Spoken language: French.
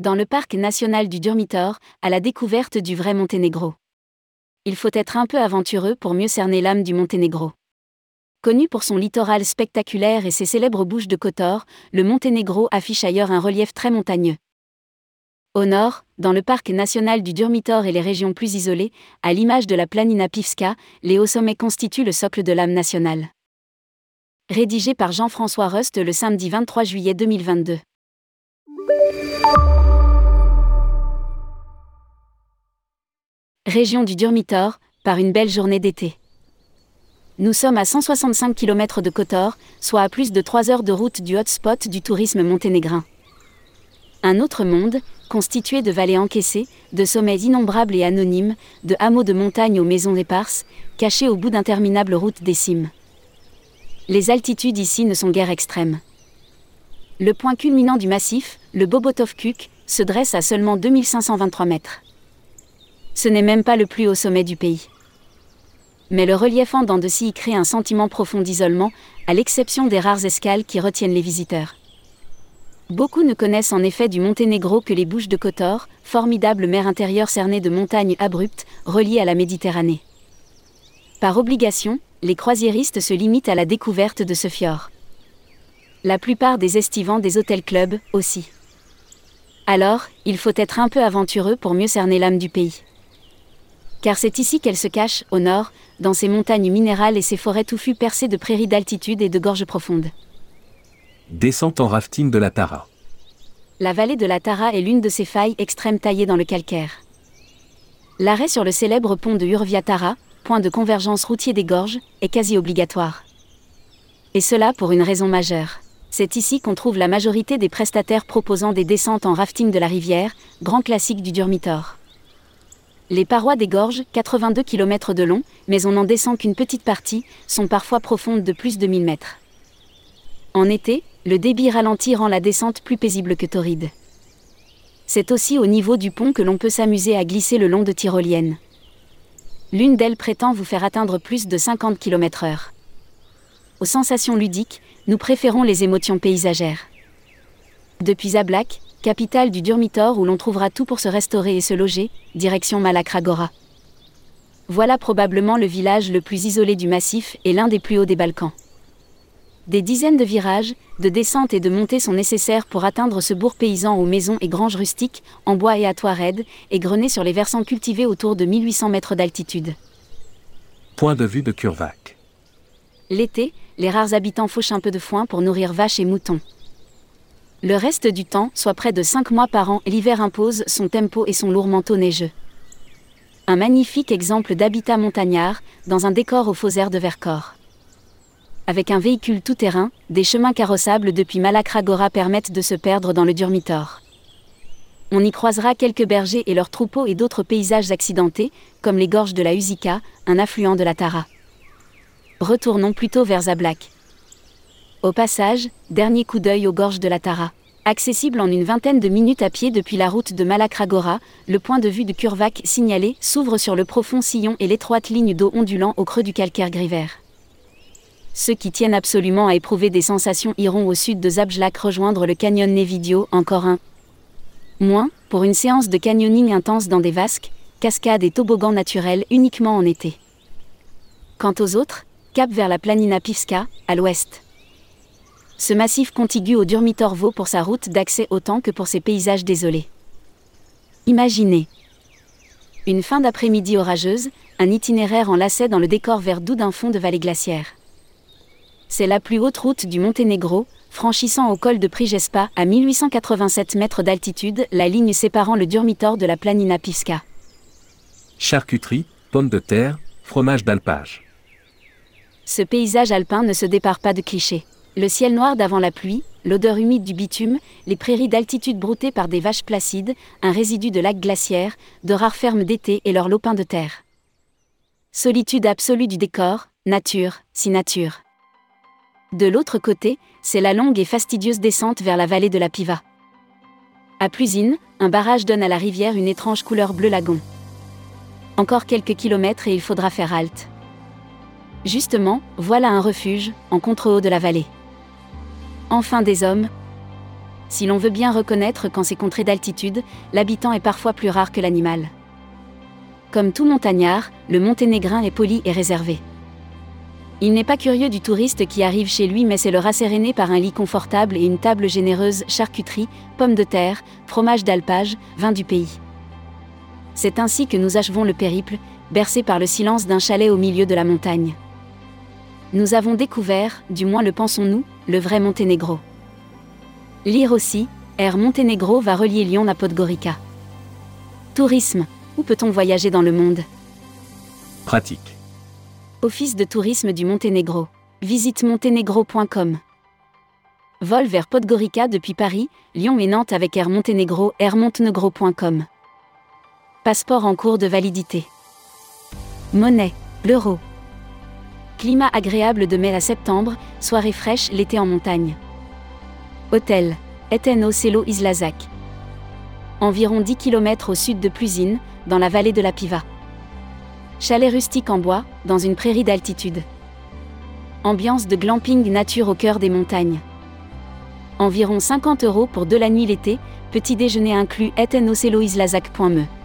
dans le parc national du Durmitor, à la découverte du vrai Monténégro. Il faut être un peu aventureux pour mieux cerner l'âme du Monténégro. Connu pour son littoral spectaculaire et ses célèbres bouches de Kotor, le Monténégro affiche ailleurs un relief très montagneux. Au nord, dans le parc national du Durmitor et les régions plus isolées, à l'image de la Planina Pivska, les hauts sommets constituent le socle de l'âme nationale. Rédigé par Jean-François Rust le samedi 23 juillet 2022. Région du Durmitor, par une belle journée d'été. Nous sommes à 165 km de Kotor, soit à plus de 3 heures de route du hotspot du tourisme monténégrin. Un autre monde, constitué de vallées encaissées, de sommets innombrables et anonymes, de hameaux de montagne aux maisons éparses, cachés au bout d'interminables routes des cimes. Les altitudes ici ne sont guère extrêmes. Le point culminant du massif, le Bobotovkuk, se dresse à seulement 2523 mètres. Ce n'est même pas le plus haut sommet du pays. Mais le relief en dents de scie crée un sentiment profond d'isolement, à l'exception des rares escales qui retiennent les visiteurs. Beaucoup ne connaissent en effet du Monténégro que les Bouches de Kotor, formidable mer intérieure cernée de montagnes abruptes, reliées à la Méditerranée. Par obligation, les croisiéristes se limitent à la découverte de ce fjord. La plupart des estivants des hôtels-clubs aussi. Alors, il faut être un peu aventureux pour mieux cerner l'âme du pays. Car c'est ici qu'elle se cache, au nord, dans ses montagnes minérales et ses forêts touffues percées de prairies d'altitude et de gorges profondes. Descente en rafting de la Tara. La vallée de la Tara est l'une de ces failles extrêmes taillées dans le calcaire. L'arrêt sur le célèbre pont de Urvia Tara, point de convergence routier des gorges, est quasi obligatoire. Et cela pour une raison majeure. C'est ici qu'on trouve la majorité des prestataires proposant des descentes en rafting de la rivière, grand classique du Durmitor. Les parois des gorges, 82 km de long, mais on n'en descend qu'une petite partie, sont parfois profondes de plus de 1000 mètres. En été, le débit ralenti rend la descente plus paisible que torride. C'est aussi au niveau du pont que l'on peut s'amuser à glisser le long de tyroliennes. L'une d'elles prétend vous faire atteindre plus de 50 km/h. Aux sensations ludiques, nous préférons les émotions paysagères. Depuis Zablak, capitale du Durmitor où l'on trouvera tout pour se restaurer et se loger, direction Malakragora. Voilà probablement le village le plus isolé du massif et l'un des plus hauts des Balkans. Des dizaines de virages, de descentes et de montées sont nécessaires pour atteindre ce bourg paysan aux maisons et granges rustiques, en bois et à toits raides, et grenés sur les versants cultivés autour de 1800 mètres d'altitude. Point de vue de Curvac. L'été, les rares habitants fauchent un peu de foin pour nourrir vaches et moutons. Le reste du temps, soit près de 5 mois par an, l'hiver impose son tempo et son lourd manteau neigeux. Un magnifique exemple d'habitat montagnard, dans un décor aux faux airs de Vercors. Avec un véhicule tout-terrain, des chemins carrossables depuis Malakragora permettent de se perdre dans le Durmitor. On y croisera quelques bergers et leurs troupeaux et d'autres paysages accidentés, comme les gorges de la Usika, un affluent de la Tara. Retournons plutôt vers Zablak. Au passage, dernier coup d'œil aux gorges de la Tara. Accessible en une vingtaine de minutes à pied depuis la route de Malakragora, le point de vue de Curvac signalé s'ouvre sur le profond sillon et l'étroite ligne d'eau ondulant au creux du calcaire gris vert. Ceux qui tiennent absolument à éprouver des sensations iront au sud de Zabjlak rejoindre le canyon Nevidio, encore un. Moins, pour une séance de canyoning intense dans des vasques, cascades et toboggans naturels uniquement en été. Quant aux autres, cap vers la Planina Pivska, à l'ouest. Ce massif contigu au Durmitor vaut pour sa route d'accès autant que pour ses paysages désolés. Imaginez. Une fin d'après-midi orageuse, un itinéraire en lacet dans le décor vert doux d'un fond de vallée glaciaire. C'est la plus haute route du Monténégro, franchissant au col de Prijespa à 1887 mètres d'altitude, la ligne séparant le Durmitor de la Planina Pivska. Charcuterie, pommes de terre, fromage d'alpage. Ce paysage alpin ne se départ pas de clichés. Le ciel noir d'avant la pluie, l'odeur humide du bitume, les prairies d'altitude broutées par des vaches placides, un résidu de lac glaciaire, de rares fermes d'été et leurs lopins de terre. Solitude absolue du décor, nature, si nature. De l'autre côté, c'est la longue et fastidieuse descente vers la vallée de la Piva. À Plusine, un barrage donne à la rivière une étrange couleur bleu lagon. Encore quelques kilomètres et il faudra faire halte. Justement, voilà un refuge, en contre-haut de la vallée. Enfin des hommes. si l'on veut bien reconnaître qu'en ces contrées d'altitude, l'habitant est parfois plus rare que l'animal. Comme tout montagnard, le monténégrin est poli et réservé. Il n'est pas curieux du touriste qui arrive chez lui mais c'est le rasséréné par un lit confortable et une table généreuse, charcuterie, pommes de terre, fromage d'alpage, vin du pays. C'est ainsi que nous achevons le périple, bercé par le silence d'un chalet au milieu de la montagne. Nous avons découvert, du moins le pensons-nous, le vrai Monténégro. Lire aussi, Air Monténégro va relier Lyon à Podgorica. Tourisme, où peut-on voyager dans le monde? Pratique. Office de tourisme du Monténégro. Visite monténégro.com. Vol vers Podgorica depuis Paris, Lyon et Nantes avec Air Monténégro, airmontenegro.com. Passeport en cours de validité. Monnaie, l'euro. Climat agréable de mai à septembre, soirée fraîche l'été en montagne. Hôtel, Eteno Celo Islazac. Environ 10 km au sud de Plusine, dans la vallée de la Piva. Chalet rustique en bois, dans une prairie d'altitude. Ambiance de glamping nature au cœur des montagnes. Environ 50 euros pour deux la nuit l'été, petit déjeuner inclus etenoselo.islazac.me.